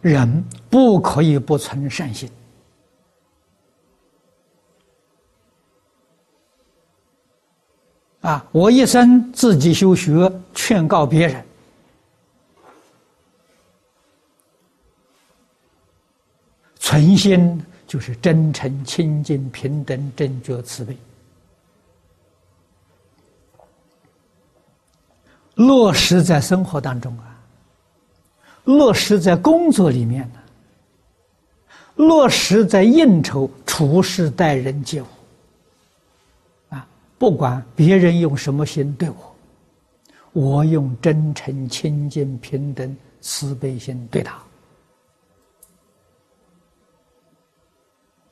人不可以不存善心。啊，我一生自己修学，劝告别人，存心就是真诚、清净、平等、正觉、慈悲，落实在生活当中啊，落实在工作里面呢，落实在应酬、处事、待人接物。啊不管别人用什么心对我，我用真诚、清净、平等、慈悲心对他。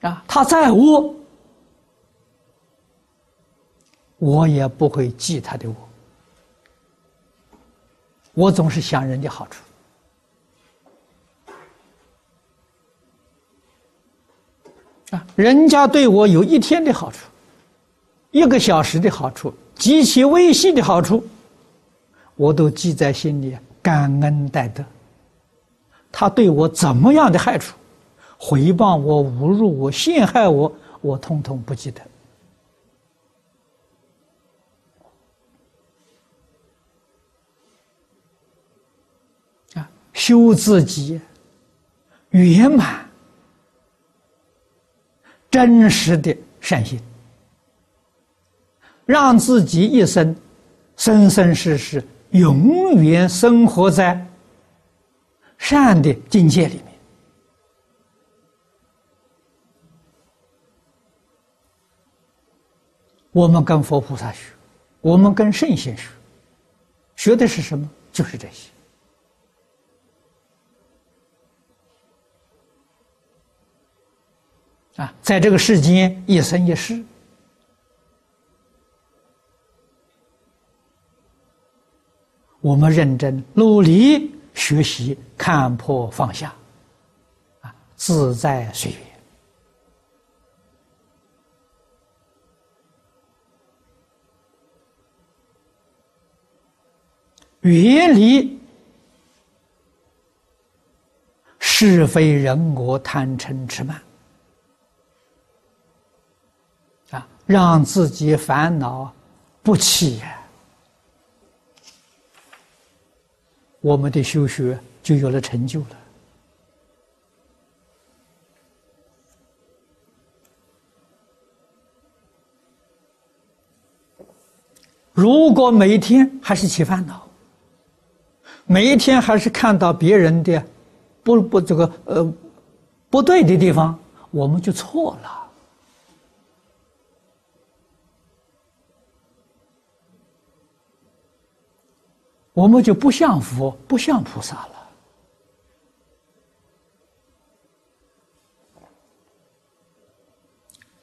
啊，他在我，我也不会记他的我。我总是想人的好处。啊，人家对我有一天的好处。一个小时的好处，极其微细的好处，我都记在心里，感恩戴德。他对我怎么样的害处，回报我、侮辱我、陷害我，我通通不记得。啊，修自己圆满、真实的善心。让自己一生生生世世永远生活在善的境界里面。我们跟佛菩萨学，我们跟圣贤学，学的是什么？就是这些。啊，在这个世间一生一世。我们认真努力学习，看破放下，啊，自在随缘，远离是非人我贪嗔痴慢，啊，让自己烦恼不起。我们的修学就有了成就了。如果每一天还是起烦恼，每一天还是看到别人的不不这个呃不对的地方，我们就错了。我们就不像佛，不像菩萨了。